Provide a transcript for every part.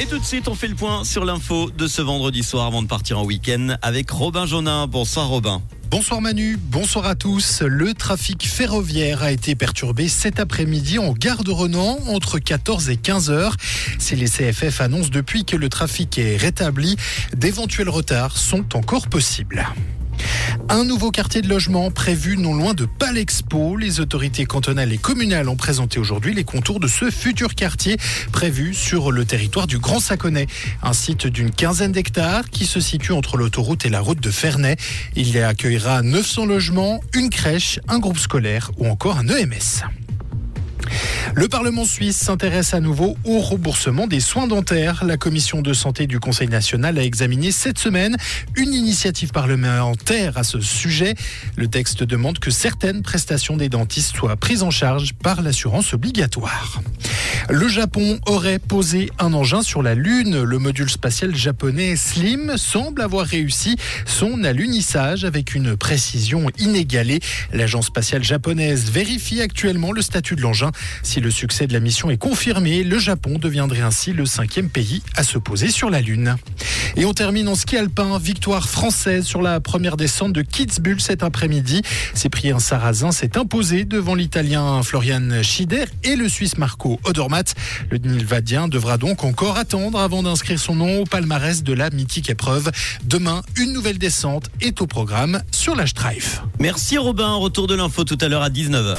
Et tout de suite, on fait le point sur l'info de ce vendredi soir avant de partir en week-end avec Robin Jonin. Bonsoir Robin. Bonsoir Manu, bonsoir à tous. Le trafic ferroviaire a été perturbé cet après-midi en gare de Renan entre 14 et 15 heures. Si les CFF annoncent depuis que le trafic est rétabli, d'éventuels retards sont encore possibles. Un nouveau quartier de logement prévu non loin de Palexpo. Les autorités cantonales et communales ont présenté aujourd'hui les contours de ce futur quartier prévu sur le territoire du Grand Saconnet. Un site d'une quinzaine d'hectares qui se situe entre l'autoroute et la route de Ferney. Il y accueillera 900 logements, une crèche, un groupe scolaire ou encore un EMS. Le Parlement suisse s'intéresse à nouveau au remboursement des soins dentaires. La commission de santé du Conseil national a examiné cette semaine une initiative parlementaire à ce sujet. Le texte demande que certaines prestations des dentistes soient prises en charge par l'assurance obligatoire. Le Japon aurait posé un engin sur la Lune. Le module spatial japonais Slim semble avoir réussi son alunissage avec une précision inégalée. L'agence spatiale japonaise vérifie actuellement le statut de l'engin. Si le succès de la mission est confirmé, le Japon deviendrait ainsi le cinquième pays à se poser sur la Lune. Et on termine en ski alpin. Victoire française sur la première descente de Kitzbühel cet après-midi. Cyprien Sarrazin s'est imposé devant l'Italien Florian Schider et le Suisse Marco Odormat. Le Nilvadien devra donc encore attendre avant d'inscrire son nom au palmarès de la mythique épreuve. Demain, une nouvelle descente est au programme sur la Streif. Merci Robin. Retour de l'info tout à l'heure à 19h.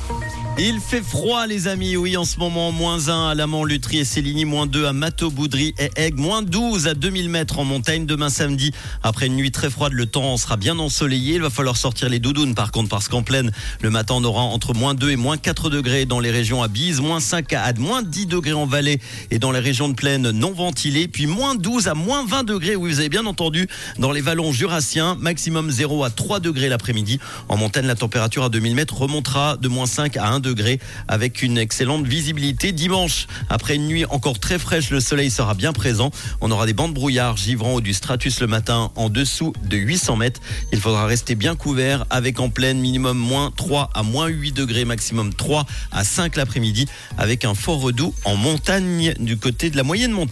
Il fait froid, les amis. Oui, en ce moment, moins 1 à Lamont, Lutry et Céligny, moins 2 à Mato, Boudry et Aigue, moins 12 à 2000 mètres en montagne. Demain samedi, après une nuit très froide, le temps sera bien ensoleillé. Il va falloir sortir les doudounes, par contre, parce qu'en pleine, le matin, on aura entre moins 2 et moins 4 degrés dans les régions à Bise, moins 5 à moins 10 degrés en vallée et dans les régions de plaine non ventilées, puis moins 12 à moins 20 degrés, oui, vous avez bien entendu, dans les vallons jurassiens, maximum 0 à 3 degrés l'après-midi. En montagne, la température à 2000 mètres remontera de moins 5 à 1 degré avec une excellente visibilité. Dimanche, après une nuit encore très fraîche, le soleil sera bien présent. On aura des bandes brouillard givrant ou du stratus le matin en dessous de 800 mètres. Il faudra rester bien couvert avec en pleine minimum moins 3 à moins 8 degrés, maximum 3 à 5 l'après-midi avec un fort redout en montagne du côté de la moyenne montagne.